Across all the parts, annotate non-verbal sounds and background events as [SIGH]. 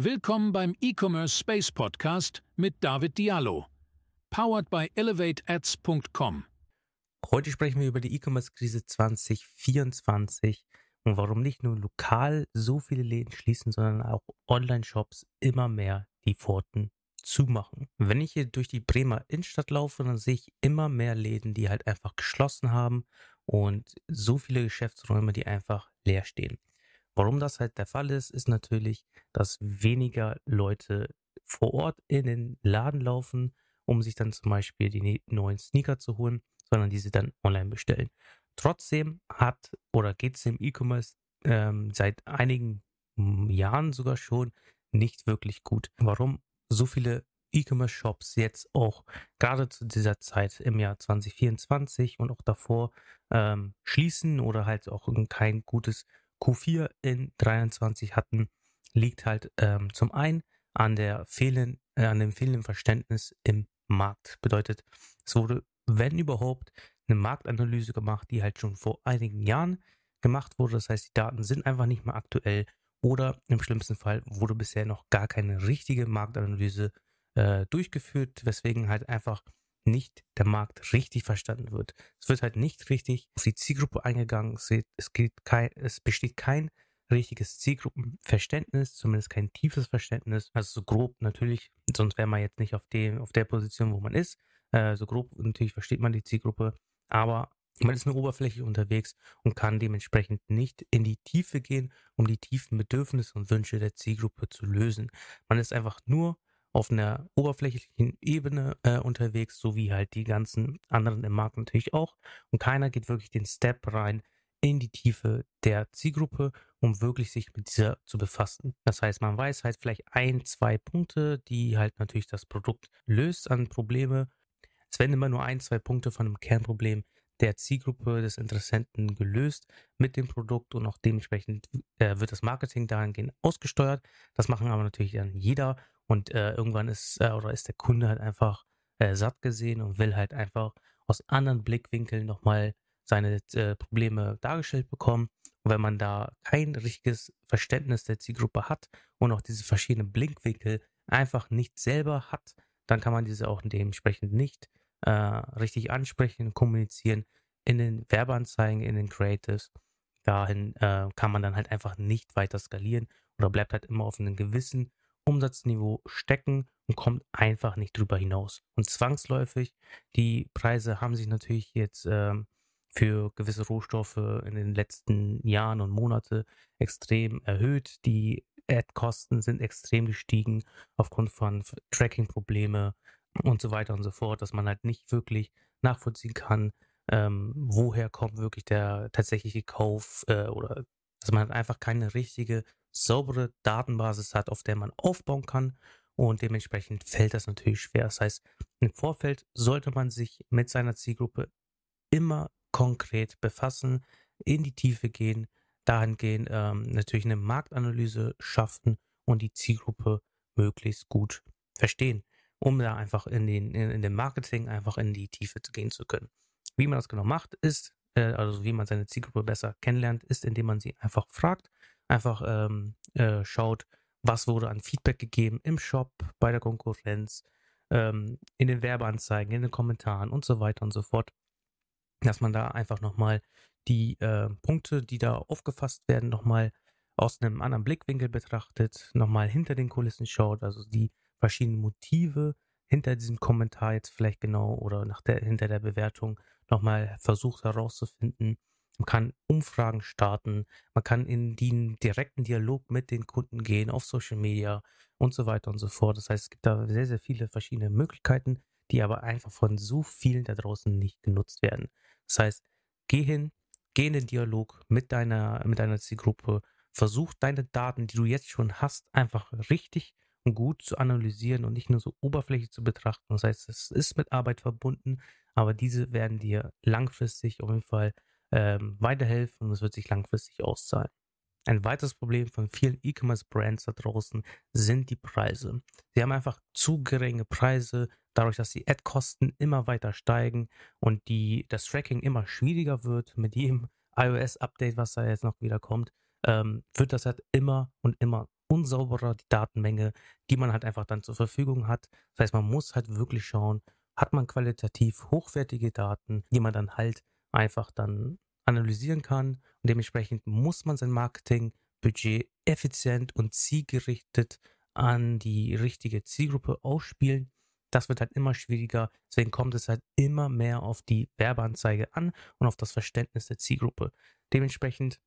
Willkommen beim E-Commerce Space Podcast mit David Diallo. Powered by ElevateAds.com. Heute sprechen wir über die E-Commerce-Krise 2024 und warum nicht nur lokal so viele Läden schließen, sondern auch Online-Shops immer mehr die Pforten zumachen. Wenn ich hier durch die Bremer Innenstadt laufe, dann sehe ich immer mehr Läden, die halt einfach geschlossen haben und so viele Geschäftsräume, die einfach leer stehen. Warum das halt der Fall ist, ist natürlich, dass weniger Leute vor Ort in den Laden laufen, um sich dann zum Beispiel die neuen Sneaker zu holen, sondern diese dann online bestellen. Trotzdem hat oder geht es im E-Commerce ähm, seit einigen Jahren sogar schon nicht wirklich gut. Warum so viele E-Commerce-Shops jetzt auch gerade zu dieser Zeit im Jahr 2024 und auch davor ähm, schließen oder halt auch kein gutes Q4 in 23 hatten, liegt halt ähm, zum einen an der fehlen, äh, an dem fehlenden Verständnis im Markt. Bedeutet, es wurde, wenn überhaupt, eine Marktanalyse gemacht, die halt schon vor einigen Jahren gemacht wurde. Das heißt, die Daten sind einfach nicht mehr aktuell oder im schlimmsten Fall wurde bisher noch gar keine richtige Marktanalyse äh, durchgeführt, weswegen halt einfach nicht der Markt richtig verstanden wird. Es wird halt nicht richtig auf die Zielgruppe eingegangen. Es, es, kein, es besteht kein richtiges Zielgruppenverständnis, zumindest kein tiefes Verständnis. Also so grob natürlich, sonst wäre man jetzt nicht auf, dem, auf der Position, wo man ist. Äh, so grob natürlich versteht man die Zielgruppe, aber man ist nur oberflächlich unterwegs und kann dementsprechend nicht in die Tiefe gehen, um die tiefen Bedürfnisse und Wünsche der Zielgruppe zu lösen. Man ist einfach nur auf einer oberflächlichen Ebene äh, unterwegs, so wie halt die ganzen anderen im Markt natürlich auch. Und keiner geht wirklich den Step rein in die Tiefe der Zielgruppe, um wirklich sich mit dieser zu befassen. Das heißt, man weiß halt vielleicht ein, zwei Punkte, die halt natürlich das Produkt löst an Probleme. Es werden immer nur ein, zwei Punkte von einem Kernproblem der Zielgruppe des Interessenten gelöst mit dem Produkt und auch dementsprechend äh, wird das Marketing dahingehend ausgesteuert. Das machen aber natürlich dann jeder und äh, irgendwann ist äh, oder ist der Kunde halt einfach äh, satt gesehen und will halt einfach aus anderen Blickwinkeln nochmal seine äh, Probleme dargestellt bekommen. Und wenn man da kein richtiges Verständnis der Zielgruppe hat und auch diese verschiedenen Blickwinkel einfach nicht selber hat, dann kann man diese auch dementsprechend nicht äh, richtig ansprechen, kommunizieren in den Werbeanzeigen, in den Creatives. Dahin äh, kann man dann halt einfach nicht weiter skalieren oder bleibt halt immer auf einem gewissen Umsatzniveau stecken und kommt einfach nicht drüber hinaus. Und zwangsläufig, die Preise haben sich natürlich jetzt ähm, für gewisse Rohstoffe in den letzten Jahren und Monaten extrem erhöht. Die Ad-Kosten sind extrem gestiegen aufgrund von Tracking-Probleme und so weiter und so fort, dass man halt nicht wirklich nachvollziehen kann, ähm, woher kommt wirklich der tatsächliche Kauf äh, oder dass man halt einfach keine richtige saubere Datenbasis hat, auf der man aufbauen kann. Und dementsprechend fällt das natürlich schwer. Das heißt, im Vorfeld sollte man sich mit seiner Zielgruppe immer konkret befassen, in die Tiefe gehen, dahingehend ähm, natürlich eine Marktanalyse schaffen und die Zielgruppe möglichst gut verstehen, um da einfach in den, in, in dem Marketing einfach in die Tiefe gehen zu können. Wie man das genau macht, ist, äh, also wie man seine Zielgruppe besser kennenlernt, ist, indem man sie einfach fragt, einfach ähm, äh, schaut, was wurde an Feedback gegeben im Shop, bei der Konkurrenz, ähm, in den Werbeanzeigen, in den Kommentaren und so weiter und so fort. Dass man da einfach nochmal die äh, Punkte, die da aufgefasst werden, nochmal aus einem anderen Blickwinkel betrachtet, nochmal hinter den Kulissen schaut, also die verschiedenen Motive hinter diesem Kommentar jetzt vielleicht genau oder nach der, hinter der Bewertung nochmal versucht herauszufinden, man kann Umfragen starten, man kann in den direkten Dialog mit den Kunden gehen auf Social Media und so weiter und so fort. Das heißt, es gibt da sehr, sehr viele verschiedene Möglichkeiten, die aber einfach von so vielen da draußen nicht genutzt werden. Das heißt, geh hin, geh in den Dialog mit deiner, mit deiner Zielgruppe, versuch deine Daten, die du jetzt schon hast, einfach richtig und gut zu analysieren und nicht nur so oberflächlich zu betrachten. Das heißt, es ist mit Arbeit verbunden, aber diese werden dir langfristig auf jeden Fall ähm, weiterhelfen und es wird sich langfristig auszahlen. Ein weiteres Problem von vielen E-Commerce-Brands da draußen sind die Preise. Sie haben einfach zu geringe Preise, dadurch, dass die Ad-Kosten immer weiter steigen und die, das Tracking immer schwieriger wird mit jedem iOS-Update, was da jetzt noch wieder kommt, ähm, wird das halt immer und immer unsauberer die Datenmenge, die man halt einfach dann zur Verfügung hat. Das heißt, man muss halt wirklich schauen, hat man qualitativ hochwertige Daten, die man dann halt einfach dann analysieren kann. Und dementsprechend muss man sein Marketingbudget effizient und zielgerichtet an die richtige Zielgruppe ausspielen. Das wird halt immer schwieriger. Deswegen kommt es halt immer mehr auf die Werbeanzeige an und auf das Verständnis der Zielgruppe. Dementsprechend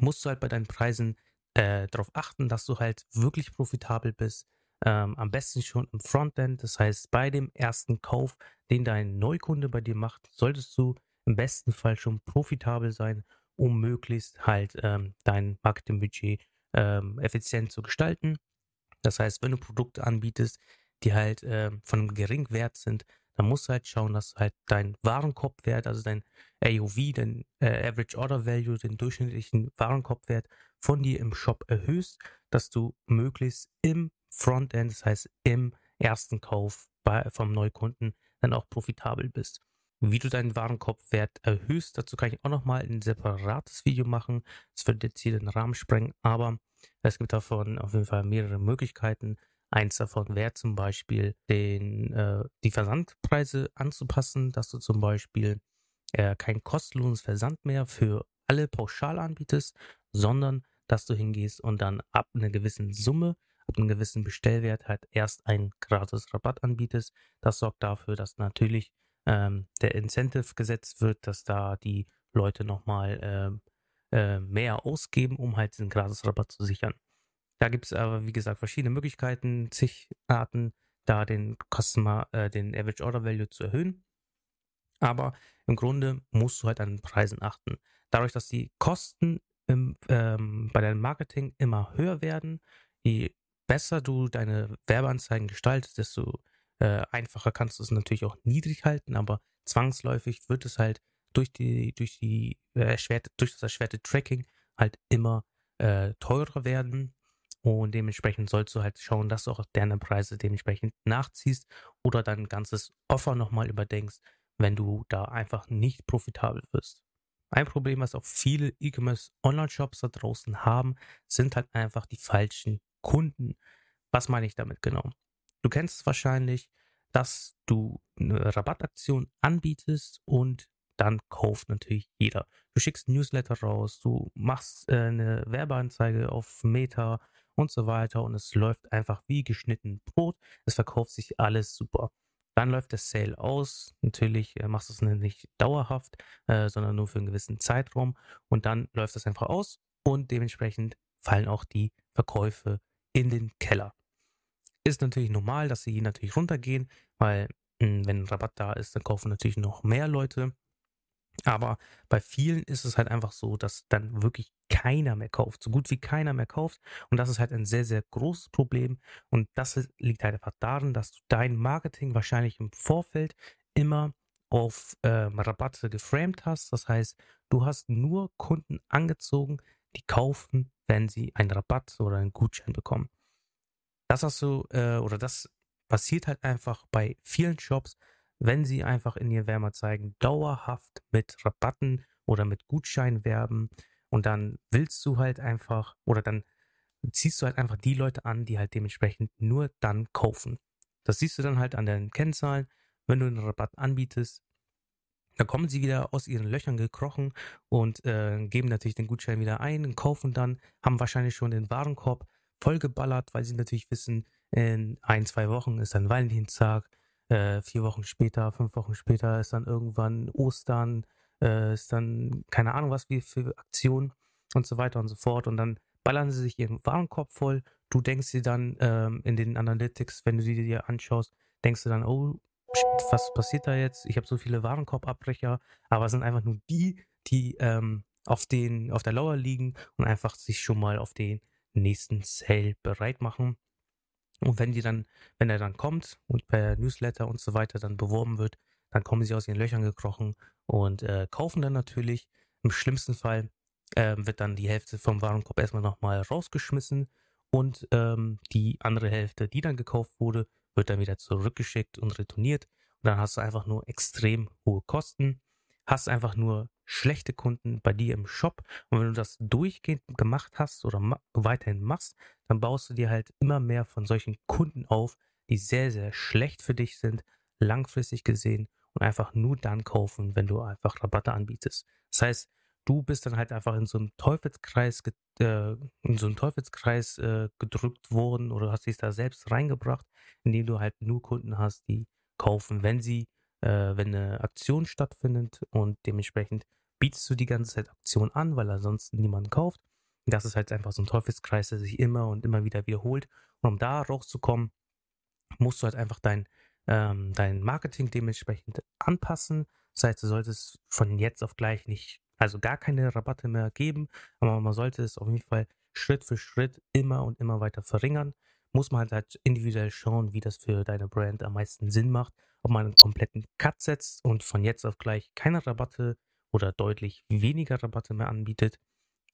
musst du halt bei deinen Preisen äh, darauf achten, dass du halt wirklich profitabel bist. Ähm, am besten schon im Frontend. Das heißt, bei dem ersten Kauf, den dein Neukunde bei dir macht, solltest du im besten Fall schon profitabel sein, um möglichst halt ähm, dein Marketingbudget ähm, effizient zu gestalten. Das heißt, wenn du Produkte anbietest, die halt äh, von einem geringen Wert sind, dann musst du halt schauen, dass halt dein Warenkorbwert, also dein AOV, dein äh, Average Order Value, den durchschnittlichen Warenkorbwert von dir im Shop erhöhst, dass du möglichst im Frontend, das heißt im ersten Kauf bei, vom Neukunden, dann auch profitabel bist. Wie du deinen Warenkorbwert erhöhst, dazu kann ich auch nochmal ein separates Video machen. Das wird jetzt hier den Rahmen sprengen, aber es gibt davon auf jeden Fall mehrere Möglichkeiten. Eins davon wäre zum Beispiel, den, äh, die Versandpreise anzupassen, dass du zum Beispiel äh, kein kostenloses Versand mehr für alle pauschal anbietest, sondern dass du hingehst und dann ab einer gewissen Summe, ab einem gewissen Bestellwert halt erst einen gratis Rabatt anbietest. Das sorgt dafür, dass natürlich ähm, der Incentive gesetzt wird, dass da die Leute nochmal äh, äh, mehr ausgeben, um halt diesen gratis Rabatt zu sichern. Da gibt es aber, wie gesagt, verschiedene Möglichkeiten, zig Arten, da den Customer, äh, den Average Order Value zu erhöhen. Aber im Grunde musst du halt an den Preisen achten. Dadurch, dass die Kosten im, ähm, bei deinem Marketing immer höher werden, je besser du deine Werbeanzeigen gestaltest, desto äh, einfacher kannst du es natürlich auch niedrig halten, aber zwangsläufig wird es halt durch die, durch die äh, erschwerte, durch das erschwerte Tracking halt immer äh, teurer werden. Und dementsprechend sollst du halt schauen, dass du auch deine Preise dementsprechend nachziehst oder dein ganzes Offer nochmal überdenkst, wenn du da einfach nicht profitabel wirst. Ein Problem, was auch viele E-Commerce Online-Shops da draußen haben, sind halt einfach die falschen Kunden. Was meine ich damit genau? Du kennst es wahrscheinlich, dass du eine Rabattaktion anbietest und dann kauft natürlich jeder. Du schickst Newsletter raus, du machst äh, eine Werbeanzeige auf Meta und so weiter und es läuft einfach wie geschnitten Brot. Es verkauft sich alles super. Dann läuft der Sale aus. Natürlich äh, machst du es nicht dauerhaft, äh, sondern nur für einen gewissen Zeitraum. Und dann läuft es einfach aus und dementsprechend fallen auch die Verkäufe in den Keller. Ist natürlich normal, dass sie natürlich runtergehen, weil hm, wenn ein Rabatt da ist, dann kaufen natürlich noch mehr Leute. Aber bei vielen ist es halt einfach so, dass dann wirklich keiner mehr kauft, so gut wie keiner mehr kauft. Und das ist halt ein sehr, sehr großes Problem. Und das liegt halt einfach daran, dass du dein Marketing wahrscheinlich im Vorfeld immer auf ähm, Rabatte geframed hast. Das heißt, du hast nur Kunden angezogen, die kaufen, wenn sie einen Rabatt oder einen Gutschein bekommen. Das hast du, äh, oder das passiert halt einfach bei vielen Shops, wenn sie einfach in ihr Werbeanzeigen dauerhaft mit Rabatten oder mit Gutscheinen werben und dann willst du halt einfach oder dann ziehst du halt einfach die Leute an, die halt dementsprechend nur dann kaufen. Das siehst du dann halt an den Kennzahlen. Wenn du einen Rabatt anbietest, dann kommen sie wieder aus ihren Löchern gekrochen und äh, geben natürlich den Gutschein wieder ein kaufen dann, haben wahrscheinlich schon den Warenkorb vollgeballert, weil sie natürlich wissen, in ein, zwei Wochen ist dann Valentinstag, äh, vier Wochen später, fünf Wochen später ist dann irgendwann Ostern, äh, ist dann keine Ahnung was wie für Aktionen und so weiter und so fort. Und dann ballern sie sich ihren Warenkorb voll. Du denkst dir dann ähm, in den Analytics, wenn du sie dir anschaust, denkst du dann, oh, was passiert da jetzt? Ich habe so viele Warenkorbabbrecher, aber es sind einfach nur die, die ähm, auf, den, auf der Lauer liegen und einfach sich schon mal auf den nächsten Sale bereit machen. Und wenn die dann, wenn er dann kommt und per Newsletter und so weiter dann beworben wird, dann kommen sie aus ihren Löchern gekrochen und äh, kaufen dann natürlich. Im schlimmsten Fall äh, wird dann die Hälfte vom Warenkorb erstmal nochmal rausgeschmissen und ähm, die andere Hälfte, die dann gekauft wurde, wird dann wieder zurückgeschickt und retourniert. Und dann hast du einfach nur extrem hohe Kosten. Hast einfach nur schlechte Kunden bei dir im Shop. Und wenn du das durchgehend gemacht hast oder ma weiterhin machst, dann baust du dir halt immer mehr von solchen Kunden auf, die sehr, sehr schlecht für dich sind, langfristig gesehen und einfach nur dann kaufen, wenn du einfach Rabatte anbietest. Das heißt, du bist dann halt einfach in so einen Teufelskreis, äh, in so einen Teufelskreis äh, gedrückt worden oder hast dich da selbst reingebracht, indem du halt nur Kunden hast, die kaufen, wenn sie, äh, wenn eine Aktion stattfindet und dementsprechend bietest du die ganze Zeit Aktion an, weil ansonsten niemand kauft. Das ist halt einfach so ein Teufelskreis, der sich immer und immer wieder wiederholt. Und um da rauszukommen, musst du halt einfach dein, ähm, dein Marketing dementsprechend anpassen. Das heißt, du solltest von jetzt auf gleich nicht, also gar keine Rabatte mehr geben, aber man sollte es auf jeden Fall Schritt für Schritt immer und immer weiter verringern. Muss man halt, halt individuell schauen, wie das für deine Brand am meisten Sinn macht. Ob man einen kompletten Cut setzt und von jetzt auf gleich keine Rabatte oder deutlich weniger Rabatte mehr anbietet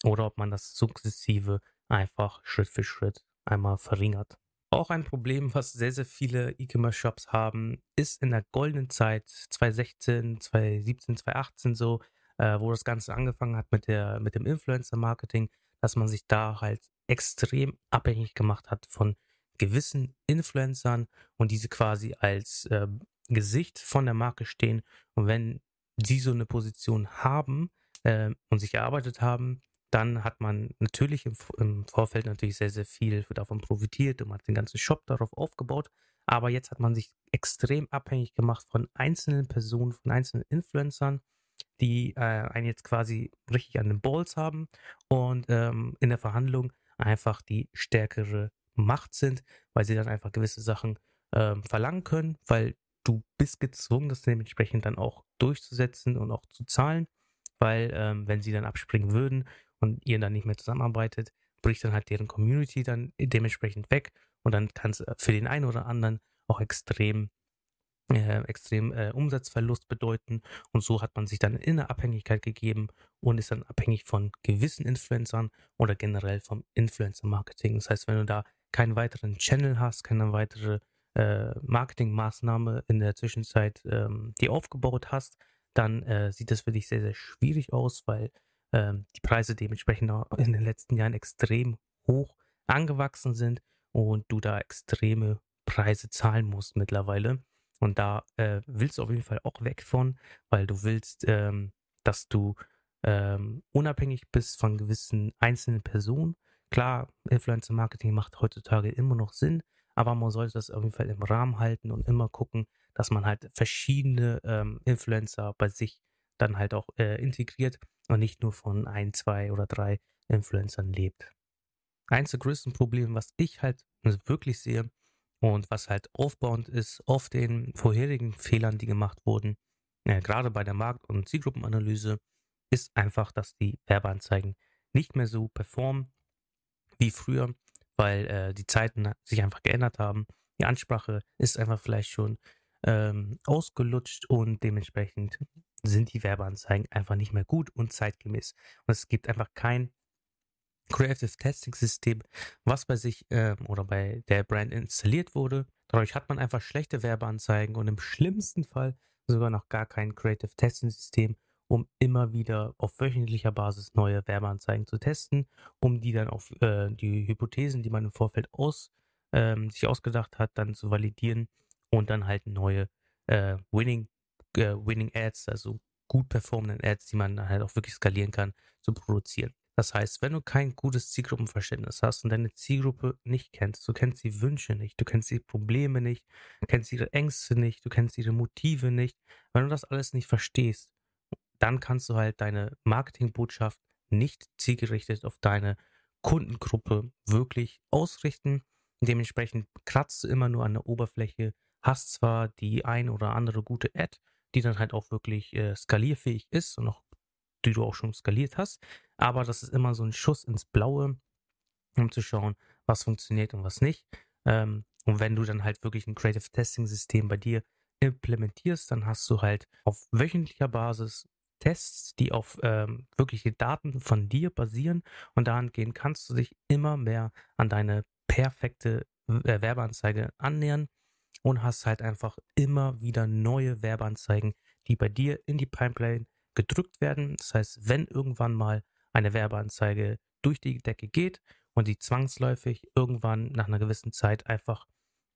oder ob man das sukzessive einfach Schritt für Schritt einmal verringert. Auch ein Problem, was sehr, sehr viele E-Commerce-Shops haben, ist in der goldenen Zeit 2016, 2017, 2018 so, äh, wo das Ganze angefangen hat mit, der, mit dem Influencer-Marketing, dass man sich da halt extrem abhängig gemacht hat von gewissen Influencern und diese quasi als äh, Gesicht von der Marke stehen. Und wenn die so eine Position haben äh, und sich erarbeitet haben, dann hat man natürlich im, im, Vorfeld natürlich sehr, sehr viel davon profitiert und man hat den ganzen Shop darauf aufgebaut. Aber jetzt hat man sich extrem abhängig gemacht von einzelnen Personen, von einzelnen Influencern, die äh, einen jetzt quasi richtig an den Balls haben und ähm, in der Verhandlung einfach die stärkere Macht sind, weil sie dann einfach gewisse Sachen ähm, verlangen können, weil du bist gezwungen, das dementsprechend dann auch durchzusetzen und auch zu zahlen, weil ähm, wenn sie dann abspringen würden und ihr dann nicht mehr zusammenarbeitet, bricht dann halt deren Community dann dementsprechend weg und dann kann es für den einen oder anderen auch extrem äh, extrem äh, Umsatzverlust bedeuten und so hat man sich dann in eine Abhängigkeit gegeben und ist dann abhängig von gewissen Influencern oder generell vom Influencer-Marketing. Das heißt, wenn du da keinen weiteren Channel hast, keine weitere äh, Marketingmaßnahme in der Zwischenzeit ähm, die aufgebaut hast, dann äh, sieht das für dich sehr, sehr schwierig aus, weil ähm, die Preise dementsprechend in den letzten Jahren extrem hoch angewachsen sind und du da extreme Preise zahlen musst mittlerweile. Und da äh, willst du auf jeden Fall auch weg von, weil du willst, ähm, dass du ähm, unabhängig bist von gewissen einzelnen Personen. Klar, Influencer Marketing macht heutzutage immer noch Sinn, aber man sollte das auf jeden Fall im Rahmen halten und immer gucken, dass man halt verschiedene ähm, Influencer bei sich dann halt auch äh, integriert und nicht nur von ein, zwei oder drei Influencern lebt. Eins der größten Probleme, was ich halt wirklich sehe und was halt aufbauend ist auf den vorherigen Fehlern, die gemacht wurden, äh, gerade bei der Markt- und Zielgruppenanalyse, ist einfach, dass die Werbeanzeigen nicht mehr so performen wie früher weil äh, die Zeiten sich einfach geändert haben. Die Ansprache ist einfach vielleicht schon ähm, ausgelutscht und dementsprechend sind die Werbeanzeigen einfach nicht mehr gut und zeitgemäß. Und es gibt einfach kein Creative Testing System, was bei sich ähm, oder bei der Brand installiert wurde. Dadurch hat man einfach schlechte Werbeanzeigen und im schlimmsten Fall sogar noch gar kein Creative Testing System, um immer wieder auf wöchentlicher Basis neue Werbeanzeigen zu testen, um die dann auf äh, die Hypothesen, die man im Vorfeld aus, ähm, sich ausgedacht hat, dann zu validieren und dann halt neue äh, Winning, äh, Winning Ads, also gut performenden Ads, die man dann halt auch wirklich skalieren kann, zu produzieren. Das heißt, wenn du kein gutes Zielgruppenverständnis hast und deine Zielgruppe nicht kennst, du kennst die Wünsche nicht, du kennst die Probleme nicht, du kennst ihre Ängste nicht, du kennst ihre Motive nicht, wenn du das alles nicht verstehst, dann kannst du halt deine Marketingbotschaft nicht zielgerichtet auf deine Kundengruppe wirklich ausrichten. Dementsprechend kratzt du immer nur an der Oberfläche, hast zwar die ein oder andere gute Ad, die dann halt auch wirklich äh, skalierfähig ist und auch die du auch schon skaliert hast, aber das ist immer so ein Schuss ins Blaue, um zu schauen, was funktioniert und was nicht. Ähm, und wenn du dann halt wirklich ein Creative Testing System bei dir implementierst, dann hast du halt auf wöchentlicher Basis Tests, die auf ähm, wirkliche Daten von dir basieren und dahingehend kannst du dich immer mehr an deine perfekte äh, Werbeanzeige annähern und hast halt einfach immer wieder neue Werbeanzeigen, die bei dir in die Pipeline gedrückt werden. Das heißt, wenn irgendwann mal eine Werbeanzeige durch die Decke geht und die zwangsläufig irgendwann nach einer gewissen Zeit einfach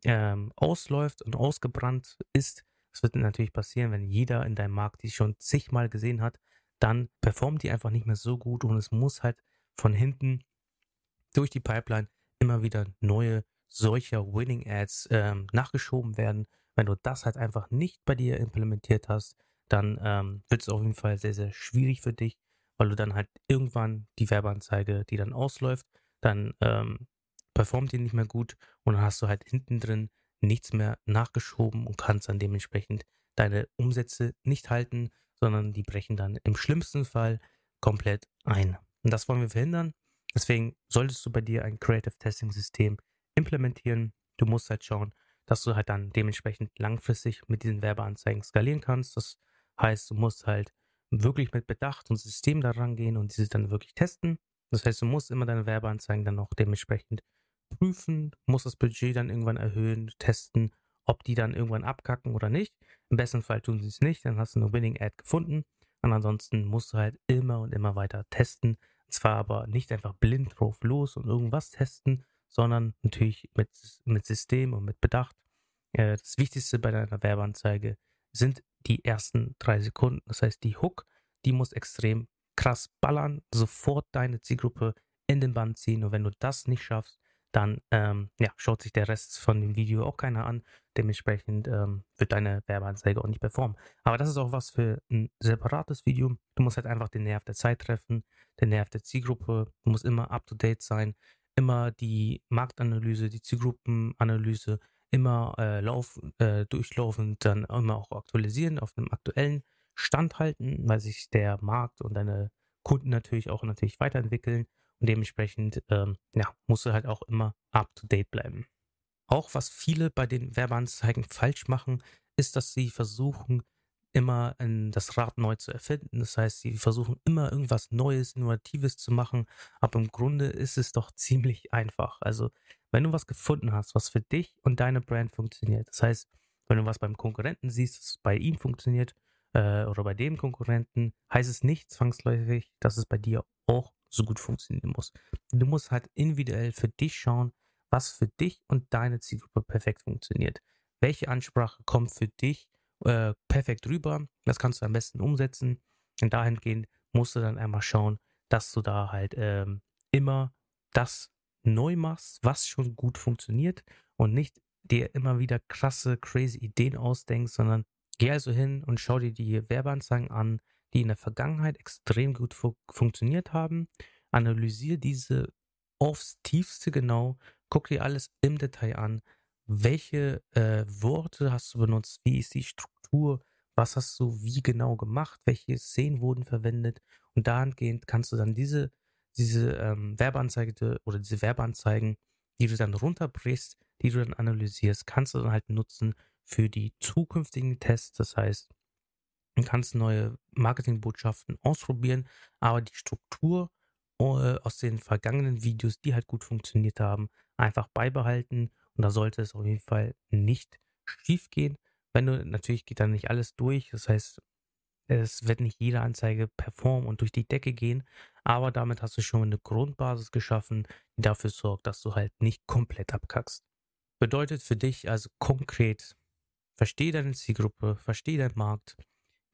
ähm, ausläuft und ausgebrannt ist, das wird natürlich passieren, wenn jeder in deinem Markt die schon zigmal gesehen hat, dann performt die einfach nicht mehr so gut und es muss halt von hinten durch die Pipeline immer wieder neue solcher Winning Ads ähm, nachgeschoben werden. Wenn du das halt einfach nicht bei dir implementiert hast, dann ähm, wird es auf jeden Fall sehr, sehr schwierig für dich, weil du dann halt irgendwann die Werbeanzeige, die dann ausläuft, dann ähm, performt die nicht mehr gut und dann hast du halt hinten drin nichts mehr nachgeschoben und kannst dann dementsprechend deine Umsätze nicht halten, sondern die brechen dann im schlimmsten Fall komplett ein. Und das wollen wir verhindern. Deswegen solltest du bei dir ein Creative Testing System implementieren. Du musst halt schauen, dass du halt dann dementsprechend langfristig mit diesen Werbeanzeigen skalieren kannst. Das heißt, du musst halt wirklich mit Bedacht und System daran gehen und diese dann wirklich testen. Das heißt, du musst immer deine Werbeanzeigen dann auch dementsprechend prüfen, musst das Budget dann irgendwann erhöhen, testen, ob die dann irgendwann abkacken oder nicht. Im besten Fall tun sie es nicht, dann hast du eine Winning Ad gefunden. Und ansonsten musst du halt immer und immer weiter testen. Und zwar aber nicht einfach blind drauf los und irgendwas testen, sondern natürlich mit, mit System und mit Bedacht. Äh, das Wichtigste bei deiner Werbeanzeige sind die ersten drei Sekunden. Das heißt, die Hook, die muss extrem krass ballern, sofort deine Zielgruppe in den Band ziehen. Und wenn du das nicht schaffst, dann ähm, ja, schaut sich der Rest von dem Video auch keiner an. Dementsprechend ähm, wird deine Werbeanzeige auch nicht performen. Aber das ist auch was für ein separates Video. Du musst halt einfach den Nerv der Zeit treffen, den Nerv der Zielgruppe. Du musst immer up-to-date sein, immer die Marktanalyse, die Zielgruppenanalyse immer äh, lauf, äh, durchlaufend dann immer auch aktualisieren, auf einem aktuellen Stand halten, weil sich der Markt und deine Kunden natürlich auch natürlich weiterentwickeln und dementsprechend ähm, ja, musst du halt auch immer up to date bleiben. Auch was viele bei den Werbeanzeigen falsch machen, ist, dass sie versuchen, immer das Rad neu zu erfinden. Das heißt, sie versuchen immer irgendwas Neues, Innovatives zu machen. Aber im Grunde ist es doch [LAUGHS] ziemlich einfach. Also, wenn du was gefunden hast, was für dich und deine Brand funktioniert, das heißt, wenn du was beim Konkurrenten siehst, das bei ihm funktioniert äh, oder bei dem Konkurrenten, heißt es nicht zwangsläufig, dass es bei dir auch so gut funktionieren muss. Du musst halt individuell für dich schauen, was für dich und deine Zielgruppe perfekt funktioniert. Welche Ansprache kommt für dich äh, perfekt rüber? Das kannst du am besten umsetzen. Und dahingehend musst du dann einmal schauen, dass du da halt ähm, immer das neu machst, was schon gut funktioniert und nicht dir immer wieder krasse, crazy Ideen ausdenkst, sondern geh also hin und schau dir die Werbeanzeigen an, die in der Vergangenheit extrem gut fu funktioniert haben. Analysiere diese aufs tiefste genau, guck dir alles im Detail an. Welche äh, Worte hast du benutzt? Wie ist die Struktur? Was hast du wie genau gemacht? Welche Szenen wurden verwendet? Und dahingehend kannst du dann diese, diese ähm, Werbeanzeige oder diese Werbeanzeigen, die du dann runterbrichst, die du dann analysierst, kannst du dann halt nutzen für die zukünftigen Tests. Das heißt, Du kannst neue Marketingbotschaften ausprobieren, aber die Struktur äh, aus den vergangenen Videos, die halt gut funktioniert haben, einfach beibehalten. Und da sollte es auf jeden Fall nicht schief gehen. Wenn du, natürlich geht dann nicht alles durch. Das heißt, es wird nicht jede Anzeige performen und durch die Decke gehen, aber damit hast du schon eine Grundbasis geschaffen, die dafür sorgt, dass du halt nicht komplett abkackst. Bedeutet für dich also konkret, verstehe deine Zielgruppe, verstehe deinen Markt,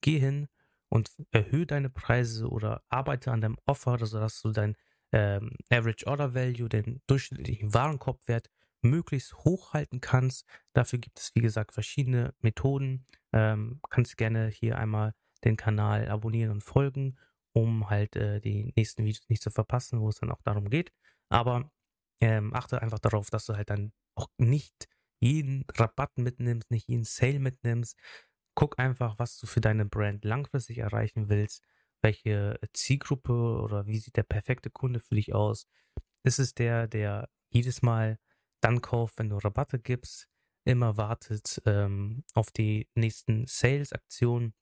geh hin und erhöhe deine Preise oder arbeite an deinem Offer, sodass du dein ähm, Average Order Value, den durchschnittlichen Warenkorbwert, möglichst hoch halten kannst. Dafür gibt es, wie gesagt, verschiedene Methoden. Ähm, kannst gerne hier einmal den Kanal abonnieren und folgen, um halt äh, die nächsten Videos nicht zu verpassen, wo es dann auch darum geht. Aber ähm, achte einfach darauf, dass du halt dann auch nicht jeden Rabatt mitnimmst, nicht jeden Sale mitnimmst, guck einfach, was du für deine Brand langfristig erreichen willst. Welche Zielgruppe oder wie sieht der perfekte Kunde für dich aus? Ist es der, der jedes Mal dann kauft, wenn du Rabatte gibst, immer wartet ähm, auf die nächsten Sales-Aktionen?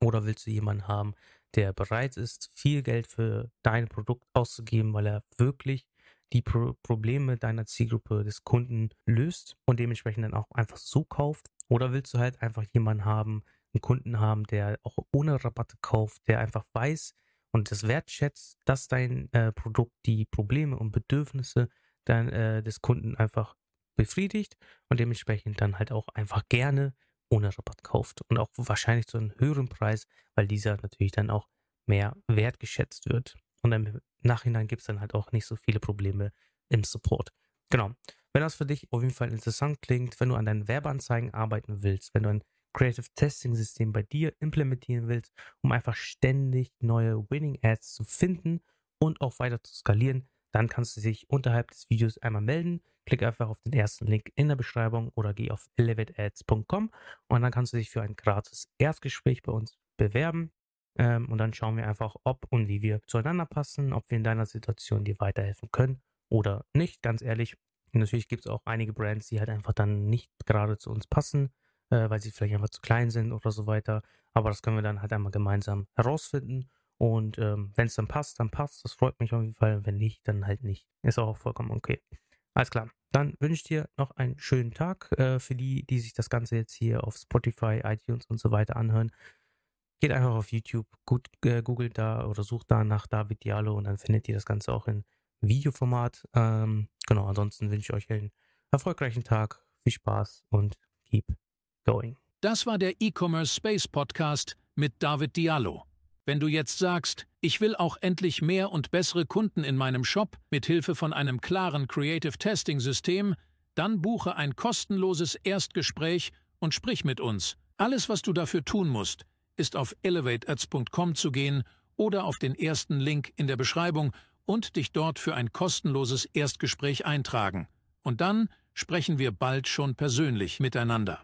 Oder willst du jemanden haben, der bereit ist, viel Geld für dein Produkt auszugeben, weil er wirklich die Pro Probleme deiner Zielgruppe des Kunden löst und dementsprechend dann auch einfach so kauft? Oder willst du halt einfach jemanden haben, einen Kunden haben, der auch ohne Rabatte kauft, der einfach weiß und das wertschätzt, dass dein äh, Produkt die Probleme und Bedürfnisse dann, äh, des Kunden einfach befriedigt und dementsprechend dann halt auch einfach gerne ohne Rabatt kauft und auch wahrscheinlich zu einem höheren Preis, weil dieser natürlich dann auch mehr wertgeschätzt wird. Und im Nachhinein gibt es dann halt auch nicht so viele Probleme im Support. Genau. Wenn das für dich auf jeden Fall interessant klingt, wenn du an deinen Werbeanzeigen arbeiten willst, wenn du ein Creative Testing System bei dir implementieren willst, um einfach ständig neue Winning Ads zu finden und auch weiter zu skalieren, dann kannst du dich unterhalb des Videos einmal melden. Klick einfach auf den ersten Link in der Beschreibung oder geh auf elevateads.com und dann kannst du dich für ein gratis Erstgespräch bei uns bewerben. Ähm, und dann schauen wir einfach, ob und wie wir zueinander passen, ob wir in deiner Situation dir weiterhelfen können oder nicht. Ganz ehrlich, natürlich gibt es auch einige Brands, die halt einfach dann nicht gerade zu uns passen, äh, weil sie vielleicht einfach zu klein sind oder so weiter. Aber das können wir dann halt einmal gemeinsam herausfinden. Und ähm, wenn es dann passt, dann passt. Das freut mich auf jeden Fall. Wenn nicht, dann halt nicht. Ist auch vollkommen okay. Alles klar. Dann wünsche ich dir noch einen schönen Tag. Äh, für die, die sich das Ganze jetzt hier auf Spotify, iTunes und so weiter anhören. Geht einfach auf YouTube, gut, äh, googelt da oder sucht da nach David Diallo und dann findet ihr das Ganze auch in Videoformat. Ähm, genau, ansonsten wünsche ich euch einen erfolgreichen Tag, viel Spaß und keep going. Das war der E-Commerce Space Podcast mit David Diallo. Wenn du jetzt sagst, ich will auch endlich mehr und bessere Kunden in meinem Shop mit Hilfe von einem klaren Creative Testing System, dann buche ein kostenloses Erstgespräch und sprich mit uns. Alles, was du dafür tun musst, ist auf elevateads.com zu gehen oder auf den ersten Link in der Beschreibung und dich dort für ein kostenloses Erstgespräch eintragen. Und dann sprechen wir bald schon persönlich miteinander.